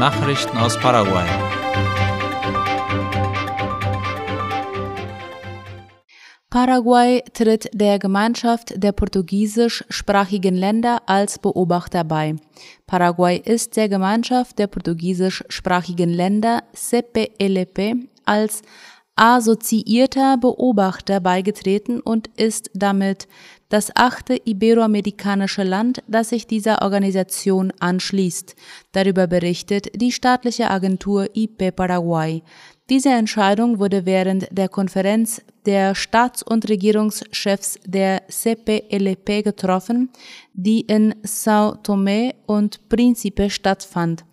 Nachrichten aus Paraguay. Paraguay tritt der Gemeinschaft der portugiesischsprachigen Länder als Beobachter bei. Paraguay ist der Gemeinschaft der portugiesischsprachigen Länder CPLP als assoziierter Beobachter beigetreten und ist damit das achte iberoamerikanische Land, das sich dieser Organisation anschließt. Darüber berichtet die staatliche Agentur IP Paraguay. Diese Entscheidung wurde während der Konferenz der Staats- und Regierungschefs der CPLP getroffen, die in São Tomé und Príncipe stattfand.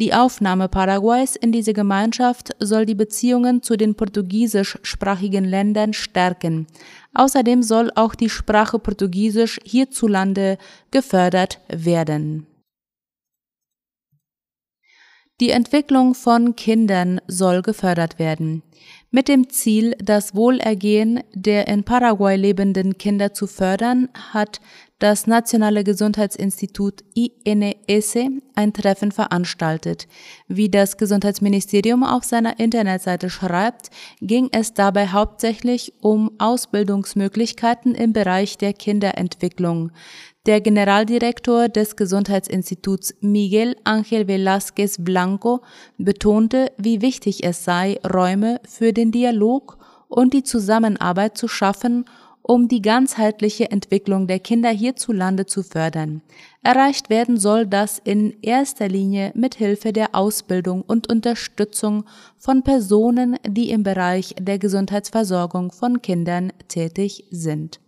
Die Aufnahme Paraguays in diese Gemeinschaft soll die Beziehungen zu den portugiesischsprachigen Ländern stärken. Außerdem soll auch die Sprache Portugiesisch hierzulande gefördert werden. Die Entwicklung von Kindern soll gefördert werden. Mit dem Ziel, das Wohlergehen der in Paraguay lebenden Kinder zu fördern, hat das Nationale Gesundheitsinstitut INS ein Treffen veranstaltet. Wie das Gesundheitsministerium auf seiner Internetseite schreibt, ging es dabei hauptsächlich um Ausbildungsmöglichkeiten im Bereich der Kinderentwicklung. Der Generaldirektor des Gesundheitsinstituts Miguel Ángel Velázquez Blanco betonte, wie wichtig es sei, Räume für den Dialog und die Zusammenarbeit zu schaffen, um die ganzheitliche Entwicklung der Kinder hierzulande zu fördern. Erreicht werden soll das in erster Linie mit Hilfe der Ausbildung und Unterstützung von Personen, die im Bereich der Gesundheitsversorgung von Kindern tätig sind.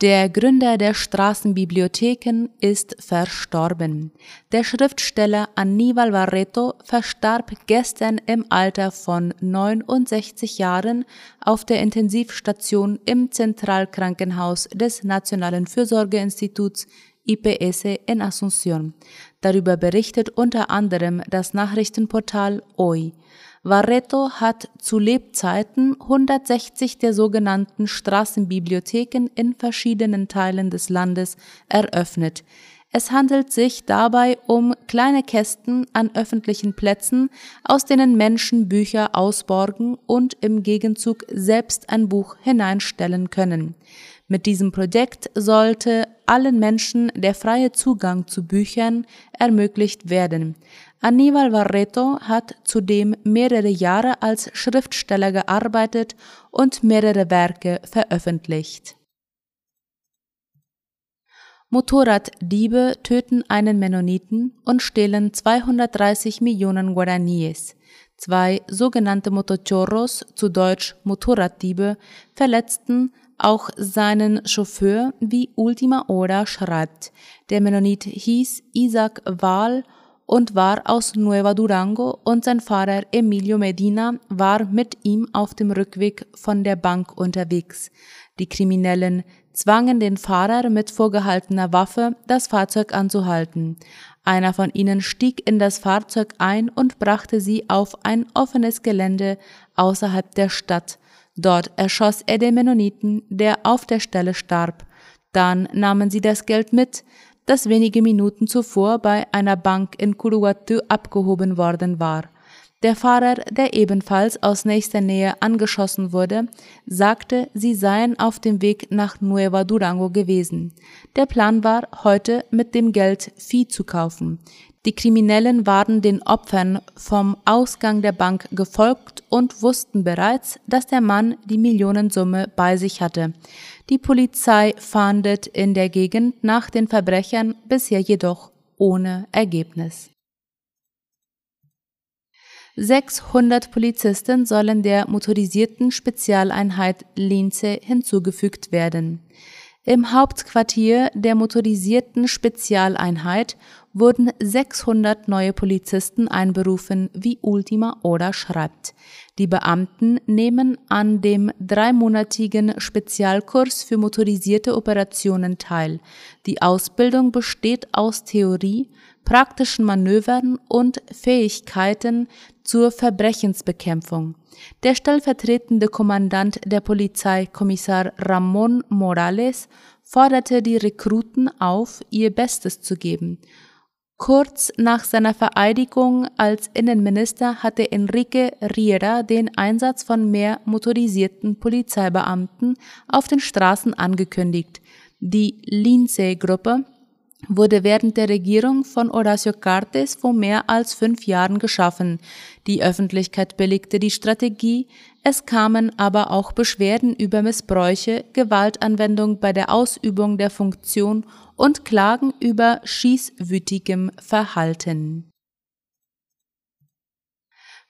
Der Gründer der Straßenbibliotheken ist verstorben. Der Schriftsteller Aníbal Barreto verstarb gestern im Alter von 69 Jahren auf der Intensivstation im Zentralkrankenhaus des Nationalen Fürsorgeinstituts IPS in Asunción. Darüber berichtet unter anderem das Nachrichtenportal OI. Varreto hat zu Lebzeiten 160 der sogenannten Straßenbibliotheken in verschiedenen Teilen des Landes eröffnet. Es handelt sich dabei um kleine Kästen an öffentlichen Plätzen, aus denen Menschen Bücher ausborgen und im Gegenzug selbst ein Buch hineinstellen können. Mit diesem Projekt sollte allen Menschen der freie Zugang zu Büchern ermöglicht werden. Aníbal Barreto hat zudem mehrere Jahre als Schriftsteller gearbeitet und mehrere Werke veröffentlicht. Motorraddiebe töten einen Mennoniten und stehlen 230 Millionen Guaraníes. Zwei sogenannte Motochorros, zu Deutsch Motorraddiebe, verletzten auch seinen Chauffeur, wie Ultima Hora schreibt. Der Mennonit hieß Isaac Wahl und war aus Nueva Durango und sein Fahrer Emilio Medina war mit ihm auf dem Rückweg von der Bank unterwegs. Die Kriminellen zwangen den Fahrer mit vorgehaltener Waffe, das Fahrzeug anzuhalten. Einer von ihnen stieg in das Fahrzeug ein und brachte sie auf ein offenes Gelände außerhalb der Stadt. Dort erschoss er den Mennoniten, der auf der Stelle starb. Dann nahmen sie das Geld mit, das wenige Minuten zuvor bei einer Bank in Curuguatú abgehoben worden war. Der Fahrer, der ebenfalls aus nächster Nähe angeschossen wurde, sagte, sie seien auf dem Weg nach Nueva Durango gewesen. Der Plan war, heute mit dem Geld Vieh zu kaufen. Die Kriminellen waren den Opfern vom Ausgang der Bank gefolgt und wussten bereits, dass der Mann die Millionensumme bei sich hatte. Die Polizei fahndet in der Gegend nach den Verbrechern, bisher jedoch ohne Ergebnis. 600 Polizisten sollen der motorisierten Spezialeinheit Linze hinzugefügt werden. Im Hauptquartier der motorisierten Spezialeinheit wurden 600 neue Polizisten einberufen, wie Ultima Oda schreibt. Die Beamten nehmen an dem dreimonatigen Spezialkurs für motorisierte Operationen teil. Die Ausbildung besteht aus Theorie, praktischen Manövern und Fähigkeiten zur Verbrechensbekämpfung. Der stellvertretende Kommandant der Polizei, Kommissar Ramon Morales, forderte die Rekruten auf, ihr Bestes zu geben Kurz nach seiner Vereidigung als Innenminister hatte Enrique Riera den Einsatz von mehr motorisierten Polizeibeamten auf den Straßen angekündigt. Die Lindsay-Gruppe wurde während der Regierung von Horacio Cartes vor mehr als fünf Jahren geschaffen. Die Öffentlichkeit billigte die Strategie, es kamen aber auch Beschwerden über Missbräuche, Gewaltanwendung bei der Ausübung der Funktion und Klagen über schießwütigem Verhalten.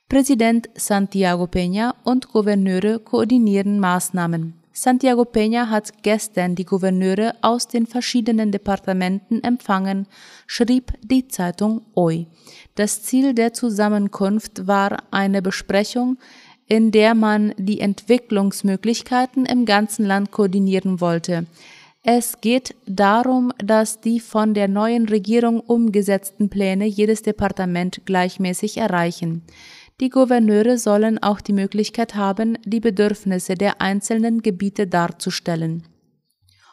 Präsident Santiago Peña und Gouverneure koordinieren Maßnahmen. Santiago Peña hat gestern die Gouverneure aus den verschiedenen Departementen empfangen, schrieb die Zeitung OI. Das Ziel der Zusammenkunft war eine Besprechung, in der man die Entwicklungsmöglichkeiten im ganzen Land koordinieren wollte. Es geht darum, dass die von der neuen Regierung umgesetzten Pläne jedes Departement gleichmäßig erreichen. Die Gouverneure sollen auch die Möglichkeit haben, die Bedürfnisse der einzelnen Gebiete darzustellen.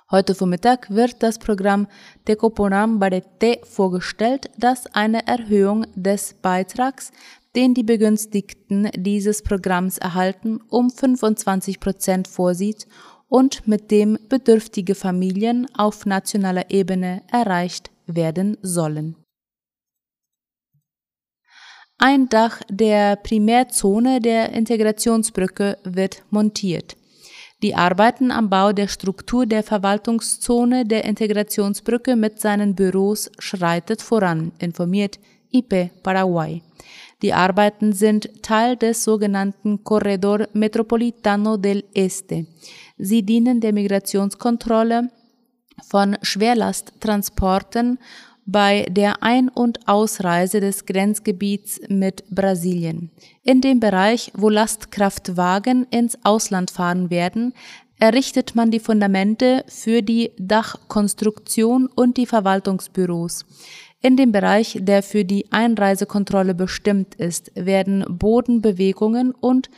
Heute Vormittag wird das Programm Tecoponam Barete vorgestellt, das eine Erhöhung des Beitrags, den die Begünstigten dieses Programms erhalten, um 25 Prozent vorsieht und mit dem bedürftige Familien auf nationaler Ebene erreicht werden sollen. Ein Dach der Primärzone der Integrationsbrücke wird montiert. Die Arbeiten am Bau der Struktur der Verwaltungszone der Integrationsbrücke mit seinen Büros schreitet voran, informiert IP Paraguay. Die Arbeiten sind Teil des sogenannten Corredor Metropolitano del Este. Sie dienen der Migrationskontrolle von Schwerlasttransporten bei der Ein- und Ausreise des Grenzgebiets mit Brasilien. In dem Bereich, wo Lastkraftwagen ins Ausland fahren werden, errichtet man die Fundamente für die Dachkonstruktion und die Verwaltungsbüros. In dem Bereich, der für die Einreisekontrolle bestimmt ist, werden Bodenbewegungen und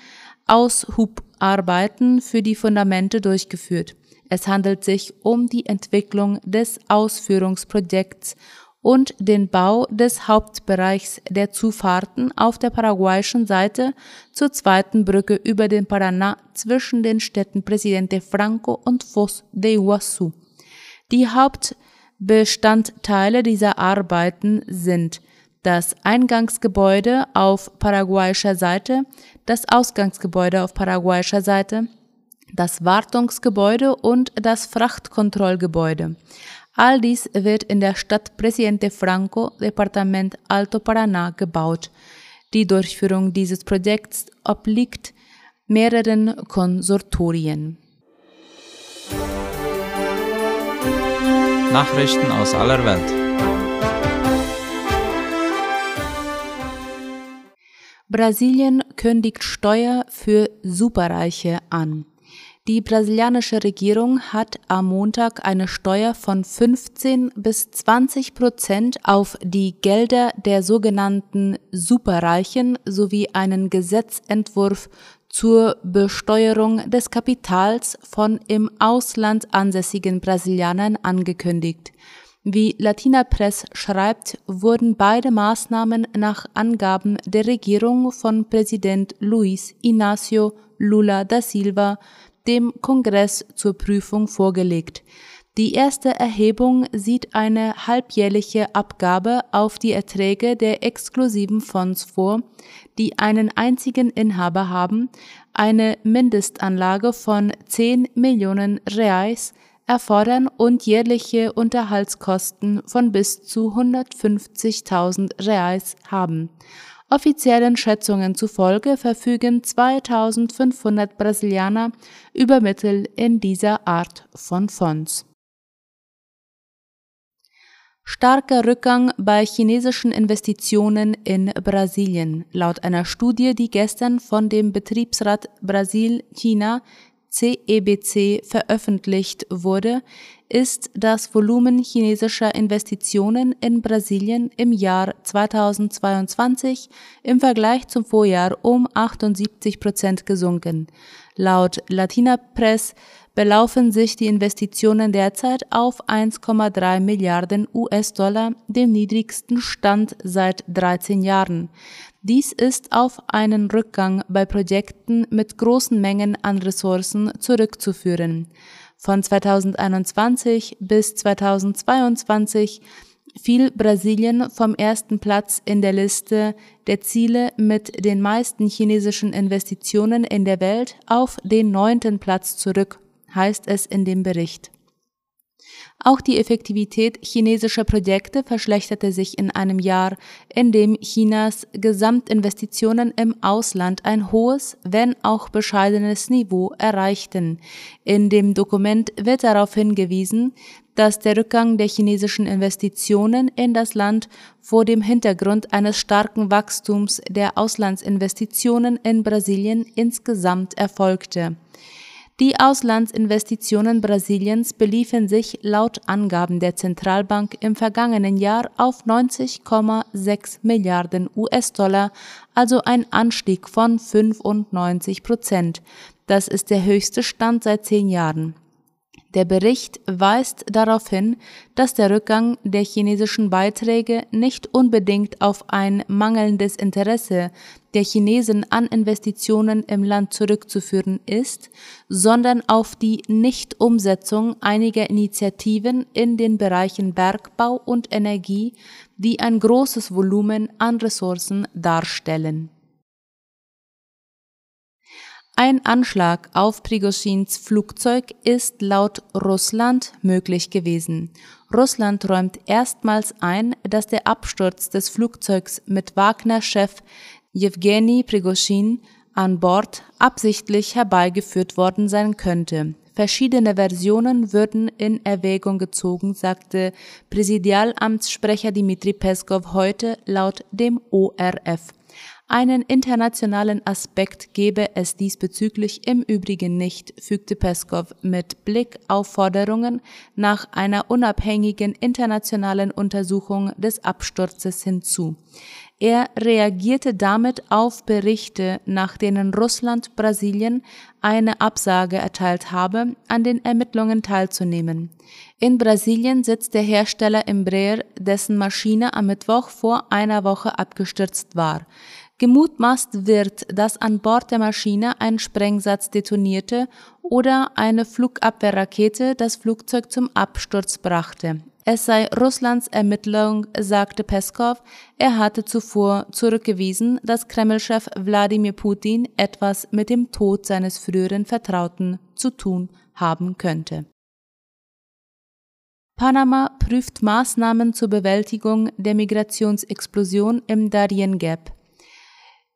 Aushubarbeiten für die Fundamente durchgeführt. Es handelt sich um die Entwicklung des Ausführungsprojekts und den Bau des Hauptbereichs der Zufahrten auf der paraguayischen Seite zur zweiten Brücke über den Paraná zwischen den Städten Presidente Franco und Foz de Iguazu. Die Hauptbestandteile dieser Arbeiten sind das Eingangsgebäude auf paraguayischer Seite, das Ausgangsgebäude auf paraguayischer Seite, das Wartungsgebäude und das Frachtkontrollgebäude. All dies wird in der Stadt Presidente Franco, Departement Alto Paraná, gebaut. Die Durchführung dieses Projekts obliegt mehreren Konsortorien. Nachrichten aus aller Welt. Brasilien kündigt Steuer für Superreiche an. Die brasilianische Regierung hat am Montag eine Steuer von 15 bis 20 Prozent auf die Gelder der sogenannten Superreichen sowie einen Gesetzentwurf zur Besteuerung des Kapitals von im Ausland ansässigen Brasilianern angekündigt. Wie Latina Press schreibt, wurden beide Maßnahmen nach Angaben der Regierung von Präsident Luis Inácio Lula da Silva dem Kongress zur Prüfung vorgelegt. Die erste Erhebung sieht eine halbjährliche Abgabe auf die Erträge der exklusiven Fonds vor, die einen einzigen Inhaber haben, eine Mindestanlage von 10 Millionen Reais erfordern und jährliche Unterhaltskosten von bis zu 150.000 Reais haben. Offiziellen Schätzungen zufolge verfügen 2500 Brasilianer über Mittel in dieser Art von Fonds. Starker Rückgang bei chinesischen Investitionen in Brasilien. Laut einer Studie, die gestern von dem Betriebsrat Brasil-China CEBC veröffentlicht wurde, ist das Volumen chinesischer Investitionen in Brasilien im Jahr 2022 im Vergleich zum Vorjahr um 78 Prozent gesunken. Laut Latina Press belaufen sich die Investitionen derzeit auf 1,3 Milliarden US-Dollar, dem niedrigsten Stand seit 13 Jahren. Dies ist auf einen Rückgang bei Projekten mit großen Mengen an Ressourcen zurückzuführen. Von 2021 bis 2022 fiel Brasilien vom ersten Platz in der Liste der Ziele mit den meisten chinesischen Investitionen in der Welt auf den neunten Platz zurück, heißt es in dem Bericht. Auch die Effektivität chinesischer Projekte verschlechterte sich in einem Jahr, in dem Chinas Gesamtinvestitionen im Ausland ein hohes, wenn auch bescheidenes Niveau erreichten. In dem Dokument wird darauf hingewiesen, dass der Rückgang der chinesischen Investitionen in das Land vor dem Hintergrund eines starken Wachstums der Auslandsinvestitionen in Brasilien insgesamt erfolgte. Die Auslandsinvestitionen Brasiliens beliefen sich laut Angaben der Zentralbank im vergangenen Jahr auf 90,6 Milliarden US-Dollar, also ein Anstieg von 95 Prozent. Das ist der höchste Stand seit zehn Jahren. Der Bericht weist darauf hin, dass der Rückgang der chinesischen Beiträge nicht unbedingt auf ein mangelndes Interesse der Chinesen an Investitionen im Land zurückzuführen ist, sondern auf die Nichtumsetzung einiger Initiativen in den Bereichen Bergbau und Energie, die ein großes Volumen an Ressourcen darstellen ein Anschlag auf Prigoschins Flugzeug ist laut Russland möglich gewesen. Russland räumt erstmals ein, dass der Absturz des Flugzeugs mit Wagner-Chef Jewgeni Prigoschin an Bord absichtlich herbeigeführt worden sein könnte. Verschiedene Versionen würden in Erwägung gezogen, sagte Präsidialamtssprecher Dmitri Peskov heute laut dem ORF. Einen internationalen Aspekt gebe es diesbezüglich im Übrigen nicht, fügte Peskov mit Blick auf Forderungen nach einer unabhängigen internationalen Untersuchung des Absturzes hinzu. Er reagierte damit auf Berichte, nach denen Russland Brasilien eine Absage erteilt habe, an den Ermittlungen teilzunehmen. In Brasilien sitzt der Hersteller Embraer, dessen Maschine am Mittwoch vor einer Woche abgestürzt war. Gemutmaßt wird, dass an Bord der Maschine ein Sprengsatz detonierte oder eine Flugabwehrrakete das Flugzeug zum Absturz brachte. Es sei Russlands Ermittlung, sagte Peskov. Er hatte zuvor zurückgewiesen, dass Kremlchef Wladimir Putin etwas mit dem Tod seines früheren Vertrauten zu tun haben könnte. Panama prüft Maßnahmen zur Bewältigung der Migrationsexplosion im Darien Gap.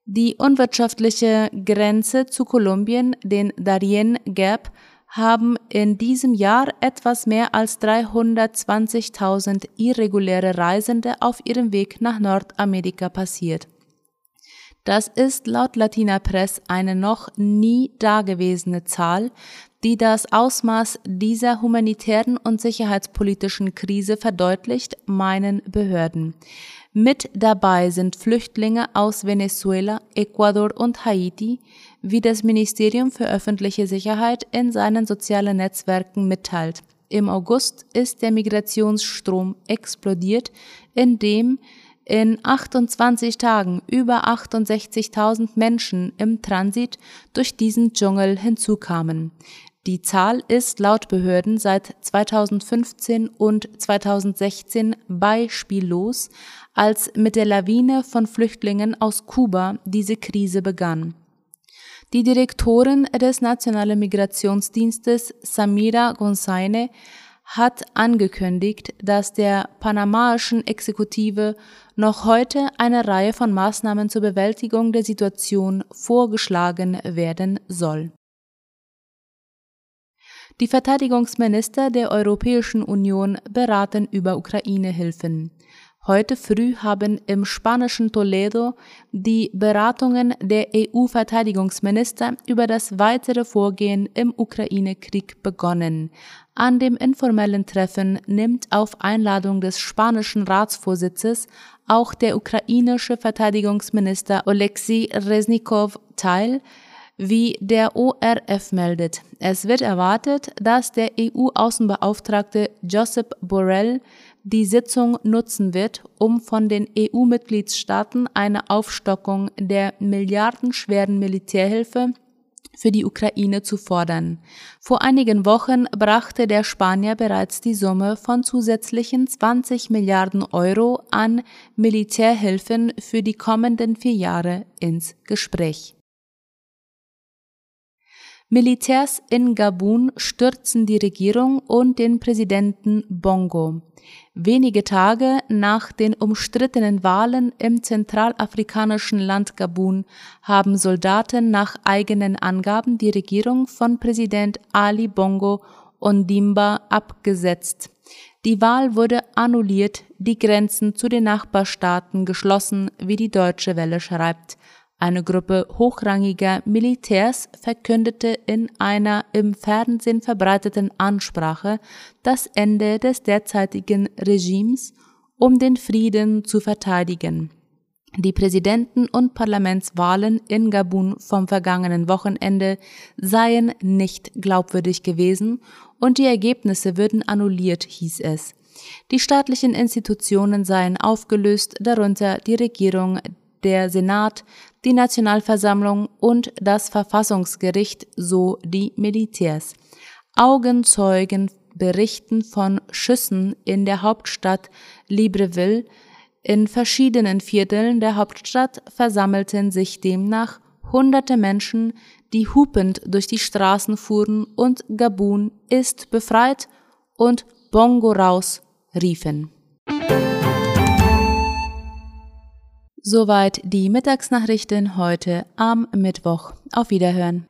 Die unwirtschaftliche Grenze zu Kolumbien, den Darien Gap, haben in diesem Jahr etwas mehr als 320.000 irreguläre Reisende auf ihrem Weg nach Nordamerika passiert. Das ist laut Latina Press eine noch nie dagewesene Zahl, die das Ausmaß dieser humanitären und sicherheitspolitischen Krise verdeutlicht, meinen Behörden. Mit dabei sind Flüchtlinge aus Venezuela, Ecuador und Haiti, wie das Ministerium für öffentliche Sicherheit in seinen sozialen Netzwerken mitteilt. Im August ist der Migrationsstrom explodiert, indem in 28 Tagen über 68.000 Menschen im Transit durch diesen Dschungel hinzukamen. Die Zahl ist laut Behörden seit 2015 und 2016 beispiellos, als mit der Lawine von Flüchtlingen aus Kuba diese Krise begann. Die Direktorin des Nationalen Migrationsdienstes Samira Gonzaine hat angekündigt, dass der panamaischen Exekutive noch heute eine Reihe von Maßnahmen zur Bewältigung der Situation vorgeschlagen werden soll. Die Verteidigungsminister der Europäischen Union beraten über Ukraine-Hilfen. Heute früh haben im spanischen Toledo die Beratungen der EU-Verteidigungsminister über das weitere Vorgehen im Ukraine-Krieg begonnen. An dem informellen Treffen nimmt auf Einladung des spanischen Ratsvorsitzes auch der ukrainische Verteidigungsminister Oleksiy Resnikow teil, Wie der ORF meldet, es wird erwartet, dass der EU-Außenbeauftragte Josep Borrell die Sitzung nutzen wird, um von den EU-Mitgliedstaaten eine Aufstockung der milliardenschweren Militärhilfe für die Ukraine zu fordern. Vor einigen Wochen brachte der Spanier bereits die Summe von zusätzlichen 20 Milliarden Euro an Militärhilfen für die kommenden vier Jahre ins Gespräch. Militärs in Gabun stürzen die Regierung und den Präsidenten Bongo. Wenige Tage nach den umstrittenen Wahlen im zentralafrikanischen Land Gabun haben Soldaten nach eigenen Angaben die Regierung von Präsident Ali Bongo Ondimba abgesetzt. Die Wahl wurde annulliert, die Grenzen zu den Nachbarstaaten geschlossen, wie die Deutsche Welle schreibt. Eine Gruppe hochrangiger Militärs verkündete in einer im Fernsehen verbreiteten Ansprache das Ende des derzeitigen Regimes, um den Frieden zu verteidigen. Die Präsidenten- und Parlamentswahlen in Gabun vom vergangenen Wochenende seien nicht glaubwürdig gewesen und die Ergebnisse würden annulliert, hieß es. Die staatlichen Institutionen seien aufgelöst, darunter die Regierung, der Senat, die Nationalversammlung und das Verfassungsgericht so die Militärs. Augenzeugen berichten von Schüssen in der Hauptstadt Libreville. In verschiedenen Vierteln der Hauptstadt versammelten sich demnach hunderte Menschen, die hupend durch die Straßen fuhren und Gabun ist befreit und Bongo raus riefen. Soweit die Mittagsnachrichten heute am Mittwoch. Auf Wiederhören.